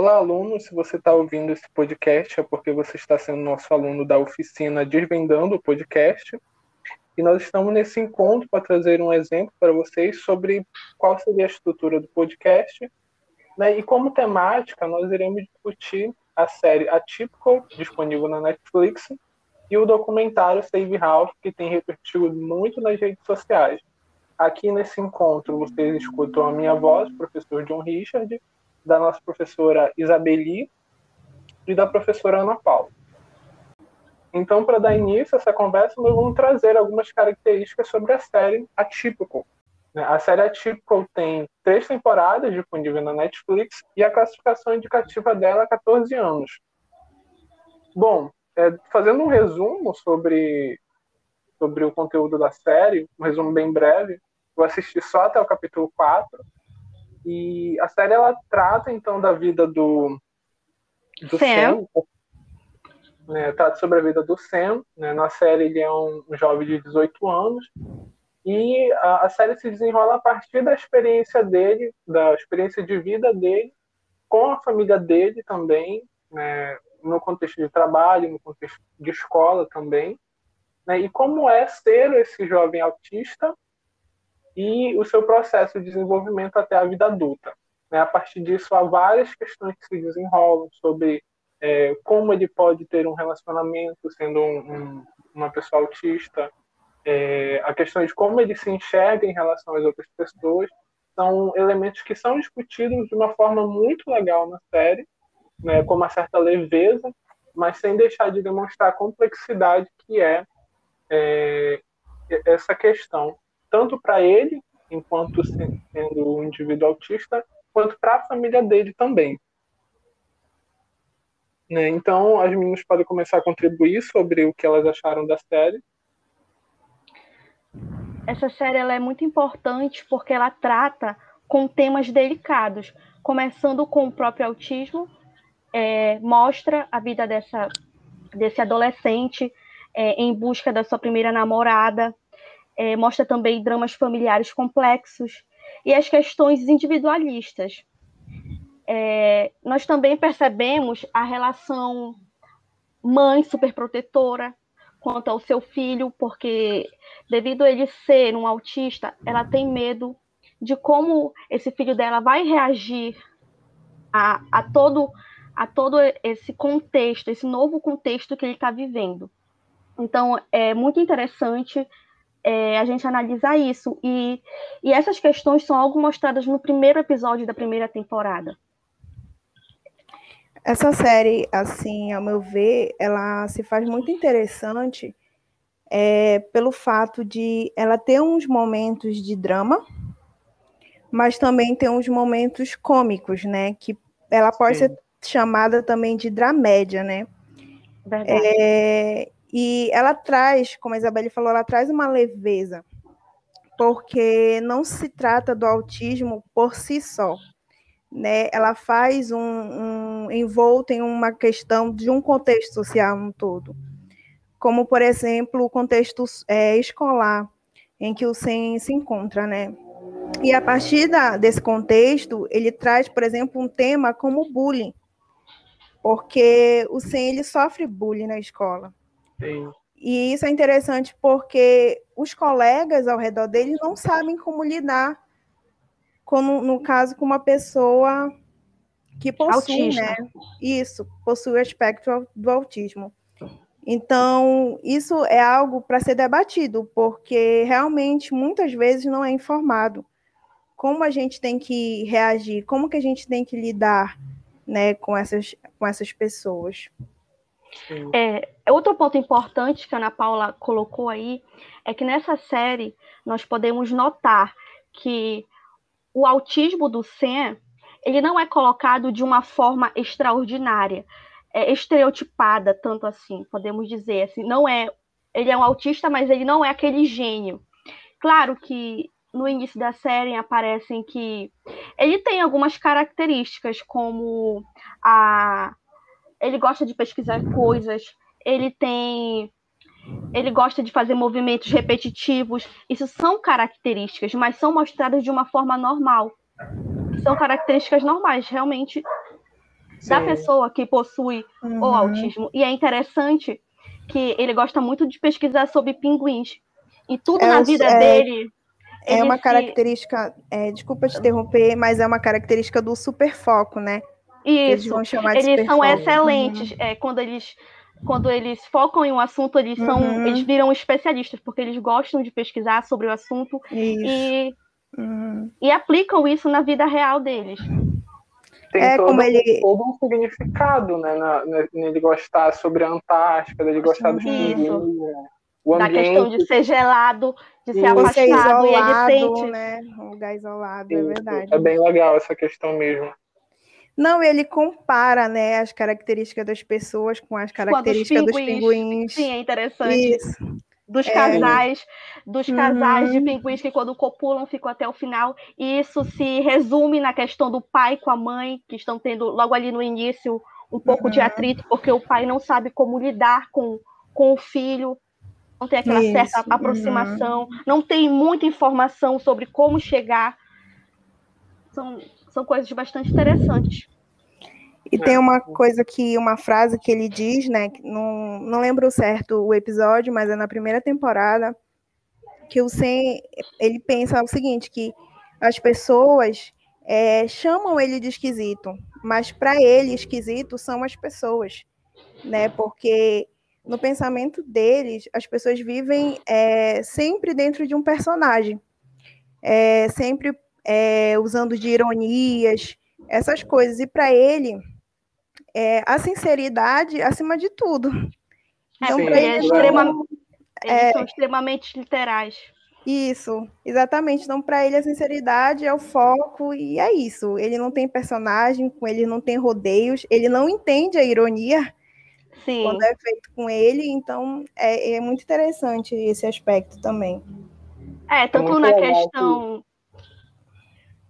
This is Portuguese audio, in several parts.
Olá, aluno. Se você está ouvindo esse podcast, é porque você está sendo nosso aluno da oficina Desvendando o Podcast. E nós estamos nesse encontro para trazer um exemplo para vocês sobre qual seria a estrutura do podcast. Né? E como temática, nós iremos discutir a série Atypical, disponível na Netflix, e o documentário Save House, que tem repercutido muito nas redes sociais. Aqui nesse encontro, vocês escutam a minha voz, professor John Richard, da nossa professora Isabeli e da professora Ana Paula. Então, para dar início a essa conversa, nós vamos trazer algumas características sobre a série Atypical. Né? A série Atypical tem três temporadas disponíveis na Netflix e a classificação indicativa dela é 14 anos. Bom, é, fazendo um resumo sobre, sobre o conteúdo da série, um resumo bem breve, eu assisti só até o capítulo 4, e a série ela trata então da vida do, do Sam, Sam. Né, trata sobre a vida do Sam. Né, na série ele é um, um jovem de 18 anos. E a, a, série se desenrola a partir da experiência dele, da experiência de vida dele com a família dele também, né, no contexto de trabalho, no contexto de escola também, né, e como é ser esse jovem autista e o seu processo de desenvolvimento até a vida adulta. Né? A partir disso, há várias questões que se desenrolam sobre é, como ele pode ter um relacionamento sendo um, um, uma pessoa autista, é, a questão de como ele se enxerga em relação às outras pessoas, são elementos que são discutidos de uma forma muito legal na série, né, com uma certa leveza, mas sem deixar de demonstrar a complexidade que é, é essa questão tanto para ele, enquanto sendo um indivíduo autista, quanto para a família dele também. Né? Então, as meninas podem começar a contribuir sobre o que elas acharam da série. Essa série ela é muito importante porque ela trata com temas delicados, começando com o próprio autismo, é, mostra a vida dessa, desse adolescente é, em busca da sua primeira namorada, é, mostra também dramas familiares complexos e as questões individualistas. É, nós também percebemos a relação mãe superprotetora quanto ao seu filho, porque devido a ele ser um autista, ela tem medo de como esse filho dela vai reagir a, a todo a todo esse contexto, esse novo contexto que ele está vivendo. Então, é muito interessante é, a gente analisar isso. E, e essas questões são algo mostradas no primeiro episódio da primeira temporada. Essa série, assim, ao meu ver, ela se faz muito interessante é, pelo fato de ela ter uns momentos de drama, mas também tem uns momentos cômicos, né? Que ela pode Sim. ser chamada também de dramédia, né? Verdade. É, e ela traz, como a Isabelle falou, ela traz uma leveza, porque não se trata do autismo por si só. Né? Ela faz um, um envolto em uma questão de um contexto social todo, como, por exemplo, o contexto é, escolar, em que o SEM se encontra, né? E a partir da, desse contexto, ele traz, por exemplo, um tema como bullying, porque o SEM ele sofre bullying na escola. Sim. E isso é interessante porque os colegas ao redor dele não sabem como lidar, com, no caso, com uma pessoa que possui, né? Isso, possui o aspecto do autismo. Então, isso é algo para ser debatido, porque realmente muitas vezes não é informado como a gente tem que reagir, como que a gente tem que lidar, né, com essas com essas pessoas. É, outro ponto importante que a Ana Paula colocou aí é que nessa série nós podemos notar que o autismo do Sam ele não é colocado de uma forma extraordinária, é estereotipada tanto assim, podemos dizer assim, não é, ele é um autista, mas ele não é aquele gênio. Claro que no início da série aparecem que ele tem algumas características como a ele gosta de pesquisar coisas, ele tem ele gosta de fazer movimentos repetitivos. Isso são características, mas são mostradas de uma forma normal. São características normais, realmente. Sim. da pessoa que possui uhum. o autismo. E é interessante que ele gosta muito de pesquisar sobre pinguins. E tudo é, na vida é, dele. É uma se... característica, é, desculpa te interromper, mas é uma característica do superfoco, né? Isso. Eles, eles são excelentes. Uhum. É, quando eles quando eles focam em um assunto, eles são, uhum. eles viram especialistas, porque eles gostam de pesquisar sobre o assunto e, uhum. e aplicam isso na vida real deles. Tem é, todo, como ele... todo um significado, né, na, nele gostar sobre a Antártica, dele gostar dos pinguins, né? o ambiente. Da questão de ser gelado, de ser afastado, isolado, e ele sente... né, um lugar isolado, é verdade. É bem legal essa questão mesmo. Não, ele compara, né, as características das pessoas com as características dos pinguins. dos pinguins. Sim, é interessante. Isso. Dos é. casais, dos casais uhum. de pinguins que quando copulam ficam até o final. E isso se resume na questão do pai com a mãe, que estão tendo logo ali no início um pouco uhum. de atrito, porque o pai não sabe como lidar com, com o filho, não tem aquela isso. certa aproximação, uhum. não tem muita informação sobre como chegar. São, são coisas bastante interessantes. E tem uma coisa que, uma frase que ele diz, né? Não, não lembro certo o episódio, mas é na primeira temporada, que o Sen, ele pensa o seguinte, que as pessoas é, chamam ele de esquisito, mas para ele esquisito são as pessoas, né? Porque no pensamento deles, as pessoas vivem é, sempre dentro de um personagem, é, sempre é, usando de ironias, essas coisas. E para ele, é, a sinceridade acima de tudo. É, então, ele, é extrema, eles são extremamente literais. Isso, exatamente. Então, para ele, a sinceridade é o foco, e é isso. Ele não tem personagem, com ele não tem rodeios, ele não entende a ironia Sim. quando é feito com ele, então é, é muito interessante esse aspecto também. É, tanto na questão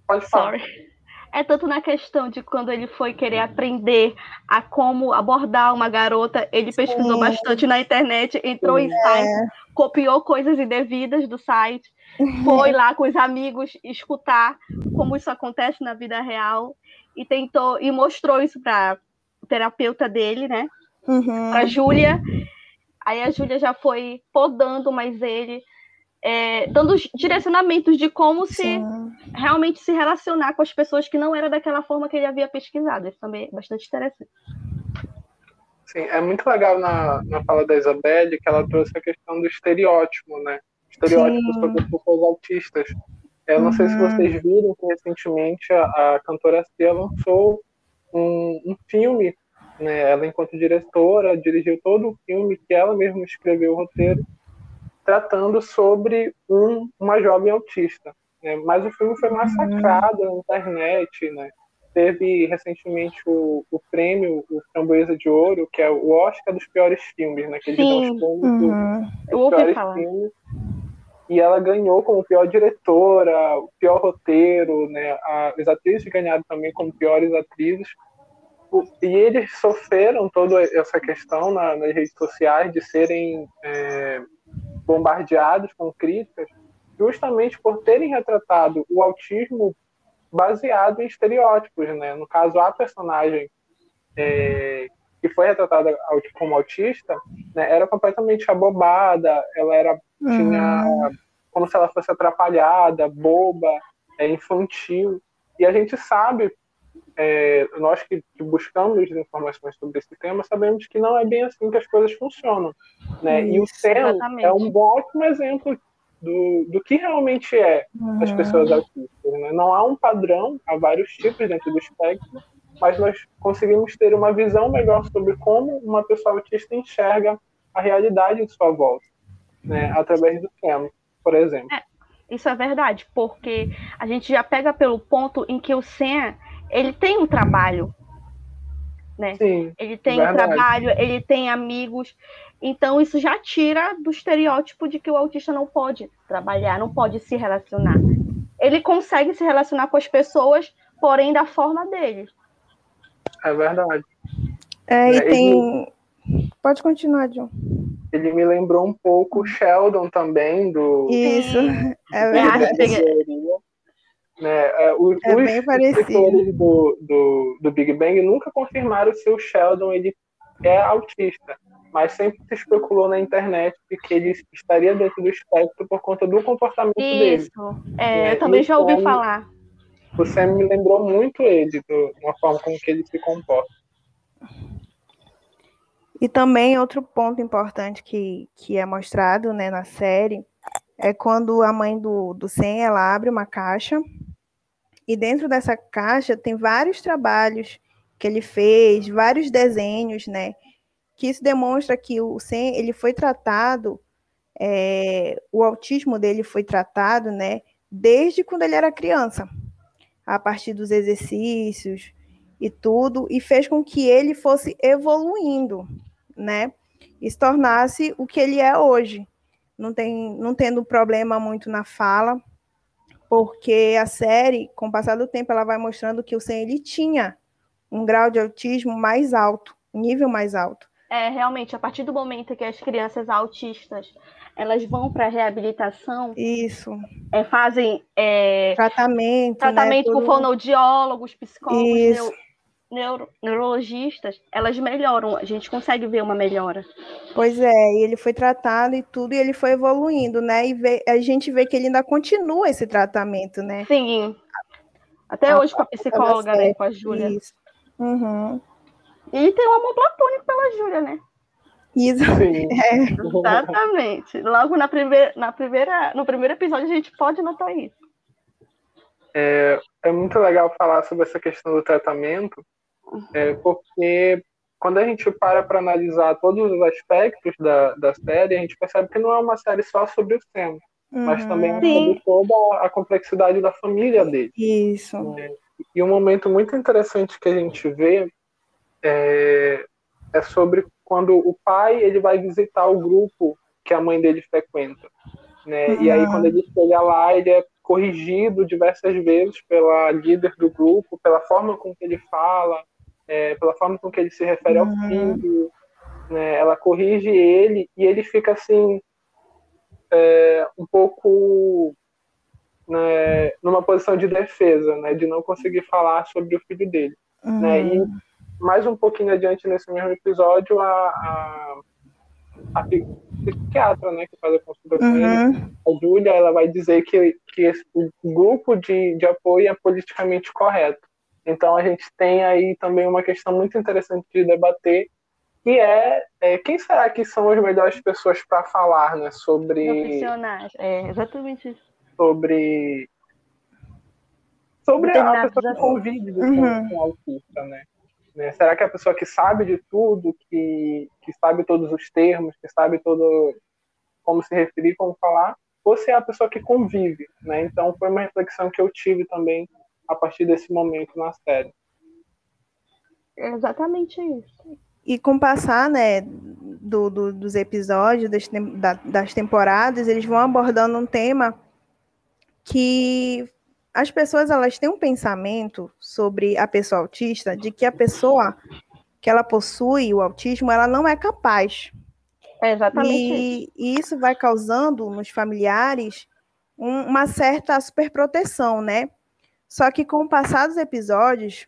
Pode falar. Sorry. É tanto na questão de quando ele foi querer aprender a como abordar uma garota, ele pesquisou Sim. bastante na internet, entrou Sim. em site, é. copiou coisas indevidas do site, foi lá com os amigos escutar como isso acontece na vida real e tentou e mostrou isso para o terapeuta dele, né? Uhum. Para Júlia. Aí a Júlia já foi podando mais ele é, dando direcionamentos de como Sim. se realmente se relacionar com as pessoas que não era daquela forma que ele havia pesquisado. Isso também é bastante interessante. Sim, é muito legal na, na fala da Isabelle que ela trouxe a questão do estereótipo, né? Estereótipo Sim. sobre pessoas autistas. Eu não uhum. sei se uhum. vocês viram que recentemente a, a cantora Cia lançou um, um filme, né? Ela, enquanto diretora, dirigiu todo o filme que ela mesma escreveu o roteiro tratando sobre um, uma jovem autista. Né? Mas o filme foi massacrado uhum. na internet, né? Teve recentemente o, o prêmio, o Framboesa de Ouro, que é o Oscar dos piores filmes, né? Que eles dão os prêmios uhum. dos piores falar. filmes. E ela ganhou como pior diretora, o pior roteiro, né? As atrizes ganharam também como piores atrizes. E eles sofreram toda essa questão na, nas redes sociais de serem é, bombardeados com críticas justamente por terem retratado o autismo baseado em estereótipos, né? No caso, a personagem é, que foi retratada como autista, né, era completamente abobada, ela era tinha uhum. como se ela fosse atrapalhada, boba, é, infantil. E a gente sabe é, nós que, que, buscamos informações sobre esse tema sabemos que não é bem assim que as coisas funcionam. Né? Isso, e o CEL é um ótimo exemplo do, do que realmente é uhum. as pessoas autistas. Né? Não há um padrão, há vários tipos dentro do espectro, mas nós conseguimos ter uma visão melhor sobre como uma pessoa autista enxerga a realidade de sua volta, né? através do tema, por exemplo. É, isso é verdade, porque a gente já pega pelo ponto em que o SEM ele tem um trabalho, né? Sim, ele tem verdade. um trabalho, ele tem amigos, então isso já tira do estereótipo de que o autista não pode trabalhar, não pode se relacionar. Ele consegue se relacionar com as pessoas, porém da forma dele. É verdade. É, e é, tem. Ele... Pode continuar, John. Ele me lembrou um pouco Sheldon também, do. Isso, é verdade. Né? É, os, é bem parecido. Do, do, do Big Bang nunca confirmaram se o Sheldon ele é autista, mas sempre se especulou na internet que ele estaria dentro do espectro por conta do comportamento Isso. dele. Isso, é, eu também já ouvi Sam, falar. O Sam me lembrou muito ele, de uma forma como que ele se comporta. E também outro ponto importante que, que é mostrado né, na série é quando a mãe do, do Sam ela abre uma caixa e dentro dessa caixa tem vários trabalhos que ele fez, vários desenhos, né? Que isso demonstra que o Sam ele foi tratado, é, o autismo dele foi tratado, né? Desde quando ele era criança, a partir dos exercícios e tudo, e fez com que ele fosse evoluindo, né? E se tornasse o que ele é hoje. Não, tem, não tendo problema muito na fala, porque a série, com o passar do tempo, ela vai mostrando que o Sam ele tinha um grau de autismo mais alto, um nível mais alto. É, realmente, a partir do momento que as crianças autistas elas vão para reabilitação. Isso. É, fazem é, tratamento. Tratamento né, com fonoaudiólogos, psicólogos, Isso neuro, neurologistas, elas melhoram, a gente consegue ver uma melhora. Pois é, e ele foi tratado e tudo, e ele foi evoluindo, né? E vê, a gente vê que ele ainda continua esse tratamento, né? Sim. Até a, hoje com a psicóloga, né? Com a Júlia. Isso. Uhum. E tem um amor platônico pela Júlia, né? Isso. É. Exatamente. Logo na primeira, na primeira, no primeiro episódio a gente pode notar isso. É, é muito legal falar sobre essa questão do tratamento, é, porque quando a gente para para analisar todos os aspectos da, da série, a gente percebe que não é uma série só sobre o Sam, uhum. mas também é sobre toda a complexidade da família dele. Isso. É, e um momento muito interessante que a gente vê é, é sobre quando o pai ele vai visitar o grupo que a mãe dele frequenta. Né? Uhum. E aí, quando ele chega lá, ele é corrigido diversas vezes pela líder do grupo, pela forma com que ele fala, é, pela forma com que ele se refere ao uhum. filho. Né? Ela corrige ele e ele fica assim, é, um pouco né, numa posição de defesa, né, de não conseguir falar sobre o filho dele. Uhum. Né? E mais um pouquinho adiante nesse mesmo episódio, a, a, a psiquiatra, né, que faz a consulta com uhum. ele, a Júlia, ela vai dizer que, que esse, o grupo de, de apoio é politicamente correto. Então a gente tem aí também uma questão muito interessante de debater, que é, é quem será que são as melhores pessoas para falar, né, sobre profissionais, é exatamente isso. Sobre sobre a pessoa que convive uhum. com o autista, né? Né? Será que é a pessoa que sabe de tudo, que, que sabe todos os termos, que sabe todo como se referir, como falar, ou se é a pessoa que convive, né? Então foi uma reflexão que eu tive também a partir desse momento na série. É exatamente isso. E com o passar, né, do, do, dos episódios, das, das temporadas, eles vão abordando um tema que as pessoas elas têm um pensamento sobre a pessoa autista de que a pessoa que ela possui o autismo, ela não é capaz. É exatamente e, isso. E isso vai causando nos familiares um, uma certa superproteção, né? Só que com o passar dos episódios,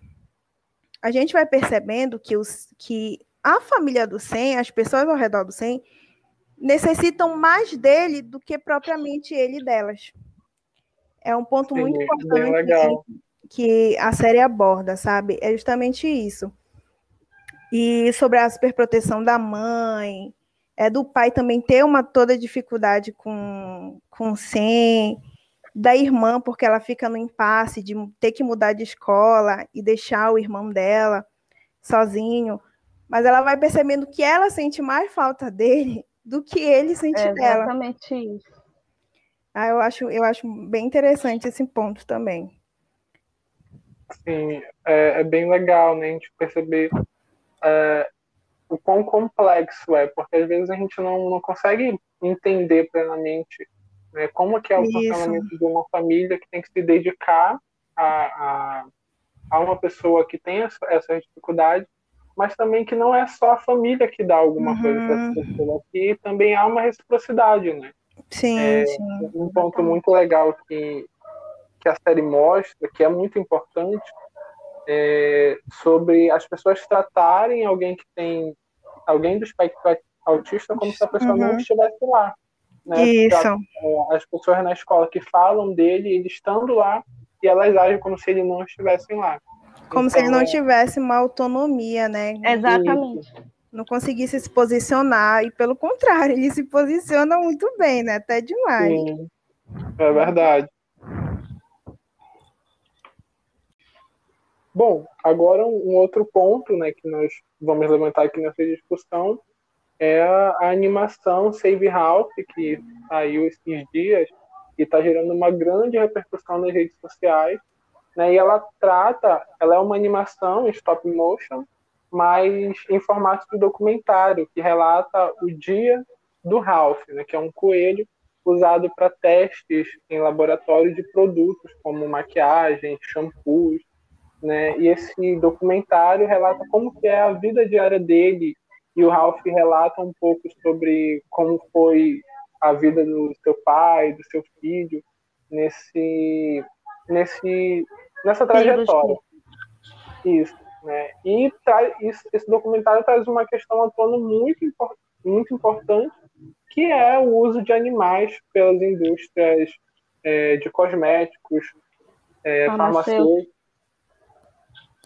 a gente vai percebendo que, os, que a família do SEM, as pessoas ao redor do SEM, necessitam mais dele do que propriamente ele delas. É um ponto Sim, muito importante que, que a série aborda, sabe? É justamente isso. E sobre a superproteção da mãe, é do pai também ter uma toda dificuldade com, com o SEM, da irmã, porque ela fica no impasse de ter que mudar de escola e deixar o irmão dela sozinho. Mas ela vai percebendo que ela sente mais falta dele do que ele sente é dela. Exatamente isso. Ah, eu acho, eu acho bem interessante esse ponto também. Sim, é, é bem legal, né, a gente perceber é, o quão complexo é, porque às vezes a gente não, não consegue entender plenamente né, como que é o Isso. funcionamento de uma família que tem que se dedicar a, a, a uma pessoa que tem essa, essa dificuldade, mas também que não é só a família que dá alguma uhum. coisa para essa pessoa, que também há uma reciprocidade, né? Sim, é, sim. Um ponto muito legal que, que a série mostra, que é muito importante, é sobre as pessoas tratarem alguém que tem alguém do espectro autista como se a pessoa uhum. não estivesse lá. Né? Isso. É, as pessoas na escola que falam dele, ele estando lá, e elas agem como se ele não estivessem lá. Como então, se ele não é tivesse uma autonomia, né? Exatamente. Não conseguisse se posicionar, e pelo contrário, ele se posiciona muito bem, né? Até demais. Sim, é verdade. Bom, agora um outro ponto né, que nós vamos levantar aqui nessa discussão é a animação Save Ralph, que saiu esses dias e está gerando uma grande repercussão nas redes sociais. Né, e ela trata, ela é uma animação em stop motion, mas em formato de documentário, que relata o dia do Ralph, né, que é um coelho usado para testes em laboratório de produtos como maquiagem, shampoos, né? E esse documentário relata como que é a vida diária dele e o Ralph relata um pouco sobre como foi a vida do seu pai, do seu filho nesse nesse nessa trajetória. Isso, né? E isso, esse documentário traz uma questão à tona muito muito importante, que é o uso de animais pelas indústrias é, de cosméticos, é, farmacêuticos.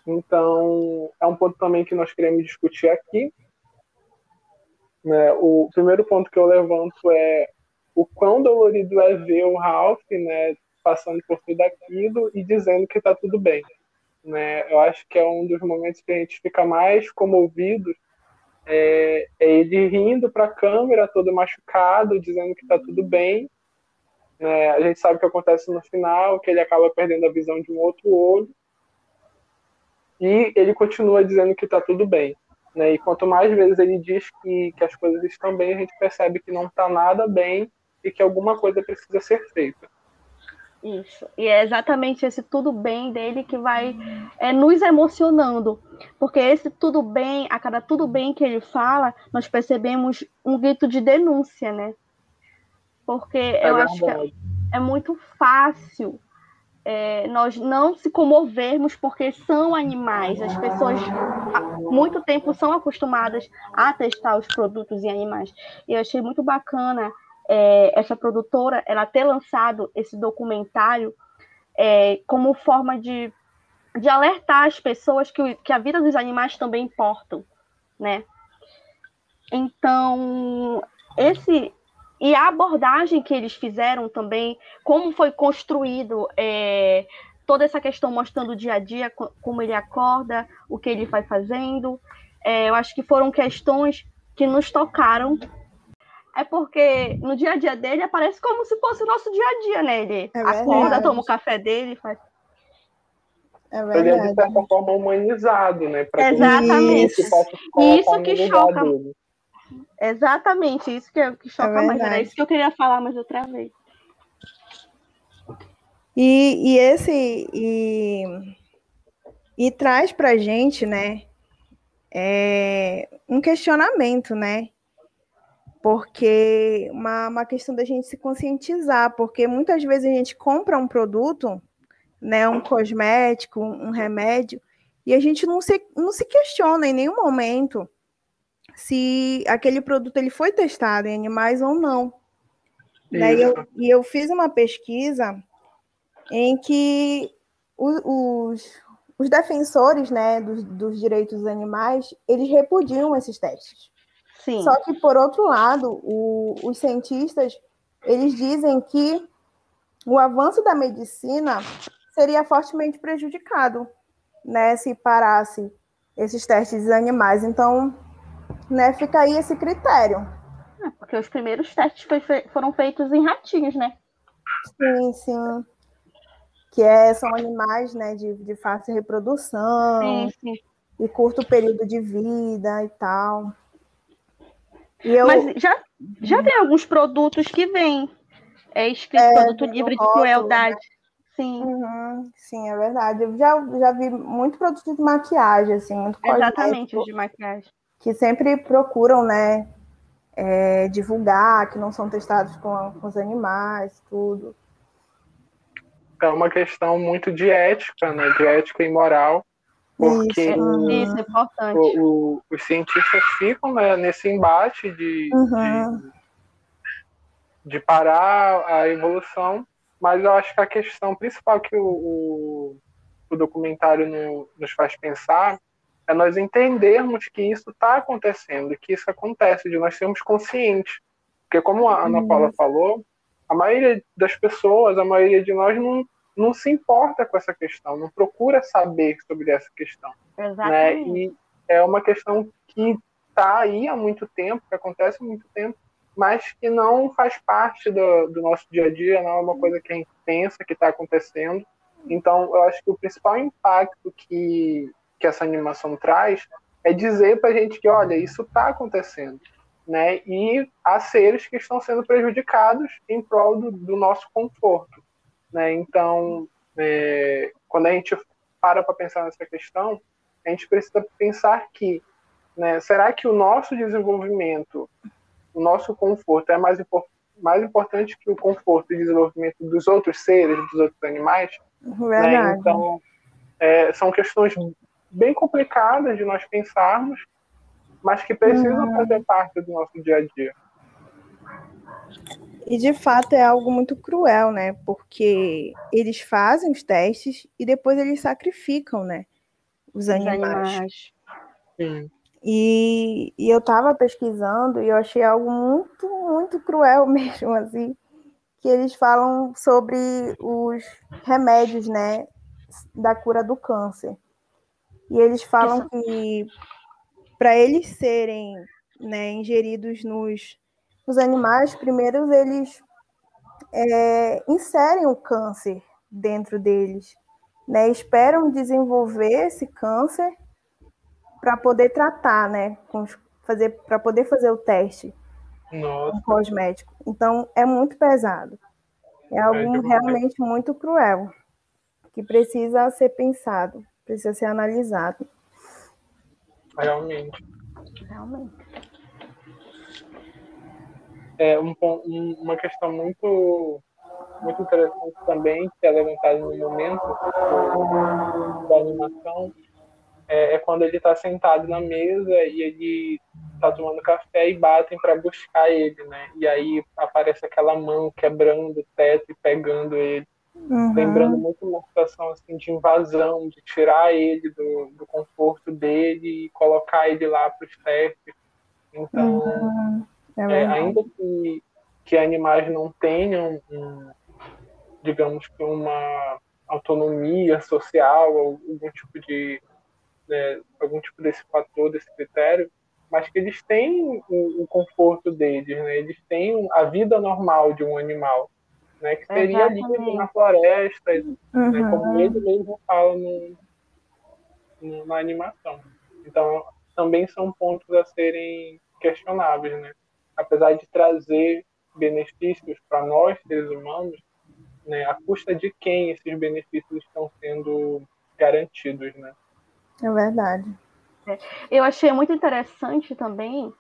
Então, é um ponto também que nós queremos discutir aqui, né? O primeiro ponto que eu levanto é o quão dolorido é ver o Ralph né, passando por tudo aquilo e dizendo que está tudo bem. Né? Eu acho que é um dos momentos que a gente fica mais comovido é, é ele rindo para a câmera, todo machucado, dizendo que está tudo bem. Né? A gente sabe o que acontece no final, que ele acaba perdendo a visão de um outro olho. E ele continua dizendo que está tudo bem. Né? E quanto mais vezes ele diz que, que as coisas estão bem, a gente percebe que não está nada bem e que alguma coisa precisa ser feita. Isso. E é exatamente esse tudo bem dele que vai é, nos emocionando. Porque esse tudo bem, a cada tudo bem que ele fala, nós percebemos um grito de denúncia, né? Porque é eu verdade. acho que é, é muito fácil é, nós não se comovermos porque são animais. As pessoas muito tempo são acostumadas a testar os produtos em animais. E eu achei muito bacana é, essa produtora ela ter lançado esse documentário é, como forma de, de alertar as pessoas que, que a vida dos animais também importam, né? Então, esse e a abordagem que eles fizeram também, como foi construído é, toda essa questão mostrando o dia a dia, como ele acorda, o que ele vai fazendo. É, eu acho que foram questões que nos tocaram. É porque no dia a dia dele aparece como se fosse o nosso dia a dia, né? Ele é acorda, toma o café dele, faz. É ele é, de certa forma, humanizado, né? Exatamente. Que isso que choca. Dele. Exatamente, isso que, é, que choca é mais. Era isso que eu queria falar, mas eu travei. E, e esse. E, e traz pra gente, né? É, um questionamento, né? Porque uma, uma questão da gente se conscientizar, porque muitas vezes a gente compra um produto, né, um cosmético, um remédio, e a gente não se, não se questiona em nenhum momento se aquele produto ele foi testado em animais ou não. Né? E, eu, e eu fiz uma pesquisa em que os, os defensores né, dos, dos, direitos dos animais, eles repudiam esses testes. Sim. Só que, por outro lado, o, os cientistas, eles dizem que o avanço da medicina seria fortemente prejudicado né, se parasse esses testes animais. Então, né, fica aí esse critério. É, porque os primeiros testes foi, foram feitos em ratinhos, né? Sim, sim. Que é, são animais né, de, de fácil reprodução sim, sim. e curto período de vida e tal. E eu... Mas já, já tem alguns produtos que vêm é escrito é, produto livre de crueldade. Né? Sim. Uhum, sim, é verdade. Eu já, já vi muito produto de maquiagem, assim, muito Exatamente, os de maquiagem que sempre procuram, né, é, divulgar, que não são testados com, com os animais, tudo. É uma questão muito de ética, né? De ética e moral, porque isso, isso é importante. O, o, os cientistas ficam né, nesse embate de, uhum. de, de, parar a evolução, mas eu acho que a questão principal que o, o, o documentário no, nos faz pensar é nós entendermos que isso está acontecendo, que isso acontece, de nós sermos conscientes. Porque como a Ana Paula falou, a maioria das pessoas, a maioria de nós não, não se importa com essa questão, não procura saber sobre essa questão. Exatamente. Né? E é uma questão que está aí há muito tempo, que acontece há muito tempo, mas que não faz parte do, do nosso dia a dia, não é uma coisa que a gente pensa que está acontecendo. Então, eu acho que o principal impacto que, que essa animação traz é dizer para a gente que, olha, isso está acontecendo né? E há seres que estão sendo prejudicados em prol do, do nosso conforto, né? Então, é, quando a gente para para pensar nessa questão, a gente precisa pensar que, né? Será que o nosso desenvolvimento, o nosso conforto é mais, mais importante que o conforto e desenvolvimento dos outros seres, dos outros animais? Né? Então, é, são questões bem complicadas de nós pensarmos, mas que precisam uhum. fazer parte do nosso dia a dia. E de fato é algo muito cruel, né? Porque eles fazem os testes e depois eles sacrificam, né? Os animais. Os animais. Sim. E, e eu estava pesquisando e eu achei algo muito, muito cruel mesmo, assim, que eles falam sobre os remédios, né, da cura do câncer. E eles falam Isso. que para eles serem né, ingeridos nos, nos animais, primeiro eles é, inserem o câncer dentro deles, né, esperam desenvolver esse câncer para poder tratar, né, fazer para poder fazer o teste Nossa. cosmético. Então é muito pesado. É algo é realmente muito cruel que precisa ser pensado, precisa ser analisado. Realmente. Realmente. É um, um, uma questão muito, muito interessante também, que é levantada no momento da animação, é, é quando ele está sentado na mesa e ele está tomando café e batem para buscar ele, né? E aí aparece aquela mão quebrando o teto e pegando ele. Uhum. Lembrando muito uma situação assim, de invasão, de tirar ele do, do conforto dele e colocar ele lá para os testes. Então, uhum. É é, ainda que, que animais não tenham, um, digamos que uma autonomia social algum tipo de né, algum tipo desse fator, desse critério, mas que eles têm o, o conforto deles, né? eles têm a vida normal de um animal né? Que seria ali na floresta, né, uhum. né, como ele mesmo fala no, no, na animação. Então, também são pontos a serem questionáveis, né? Apesar de trazer benefícios para nós, seres humanos, né, a custa de quem esses benefícios estão sendo garantidos, né? É verdade. É. Eu achei muito interessante também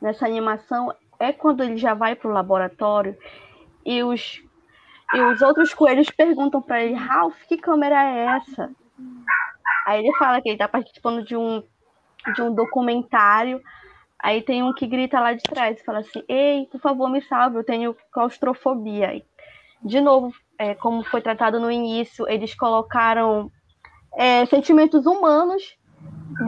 nessa animação é quando ele já vai para o laboratório e os e os outros coelhos perguntam para ele, Ralph, que câmera é essa? Aí ele fala que ele está participando de um, de um documentário. Aí tem um que grita lá de trás, fala assim, ei, por favor, me salve, eu tenho claustrofobia. De novo, é, como foi tratado no início, eles colocaram é, sentimentos humanos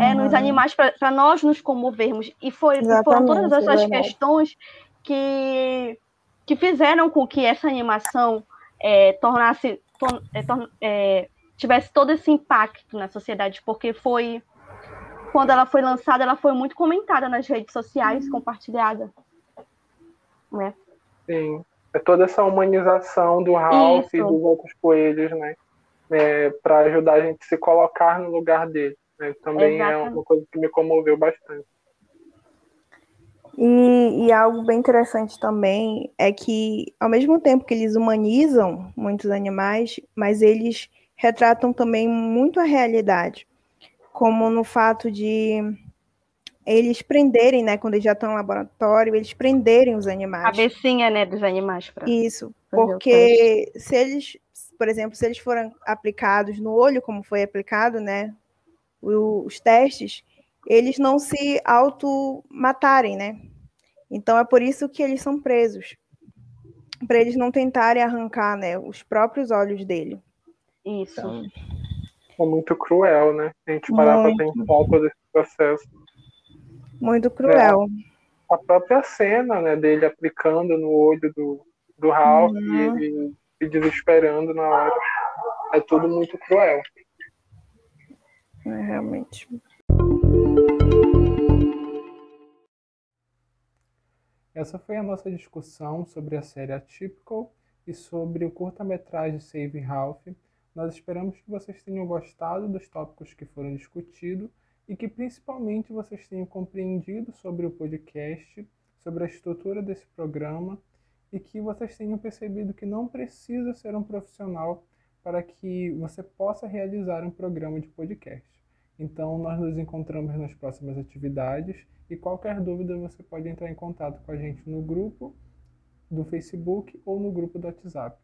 é, nos animais para nós nos comovermos. E foi, foram todas essas questões que, que fizeram com que essa animação é, tornasse é, é, tivesse todo esse impacto na sociedade, porque foi quando ela foi lançada, ela foi muito comentada nas redes sociais, uhum. compartilhada. Né? Sim. É toda essa humanização do Ralph Isso. e dos outros coelhos, né? É, para ajudar a gente a se colocar no lugar dele. Né? Também Exatamente. é uma coisa que me comoveu bastante. E, e, algo bem interessante também é que, ao mesmo tempo que eles humanizam muitos animais, mas eles retratam também muito a realidade, como no fato de eles prenderem, né, quando eles já estão no laboratório, eles prenderem os animais. Cabecinha, né, dos animais. Isso, porque se eles por exemplo, se eles forem aplicados no olho, como foi aplicado, né, os testes, eles não se automatarem, né? Então é por isso que eles são presos, para eles não tentarem arrancar, né, os próprios olhos dele. Isso. Então, é muito cruel, né? A gente parar para pensar todo esse processo. Muito cruel. É, a própria cena, né, dele aplicando no olho do, do Ralph uhum. e ele se desesperando na hora. É tudo muito cruel. É, realmente. Essa foi a nossa discussão sobre a série Atypical e sobre o curta-metragem Save Ralph. Nós esperamos que vocês tenham gostado dos tópicos que foram discutidos e que principalmente vocês tenham compreendido sobre o podcast, sobre a estrutura desse programa e que vocês tenham percebido que não precisa ser um profissional para que você possa realizar um programa de podcast. Então, nós nos encontramos nas próximas atividades e qualquer dúvida você pode entrar em contato com a gente no grupo do Facebook ou no grupo do WhatsApp.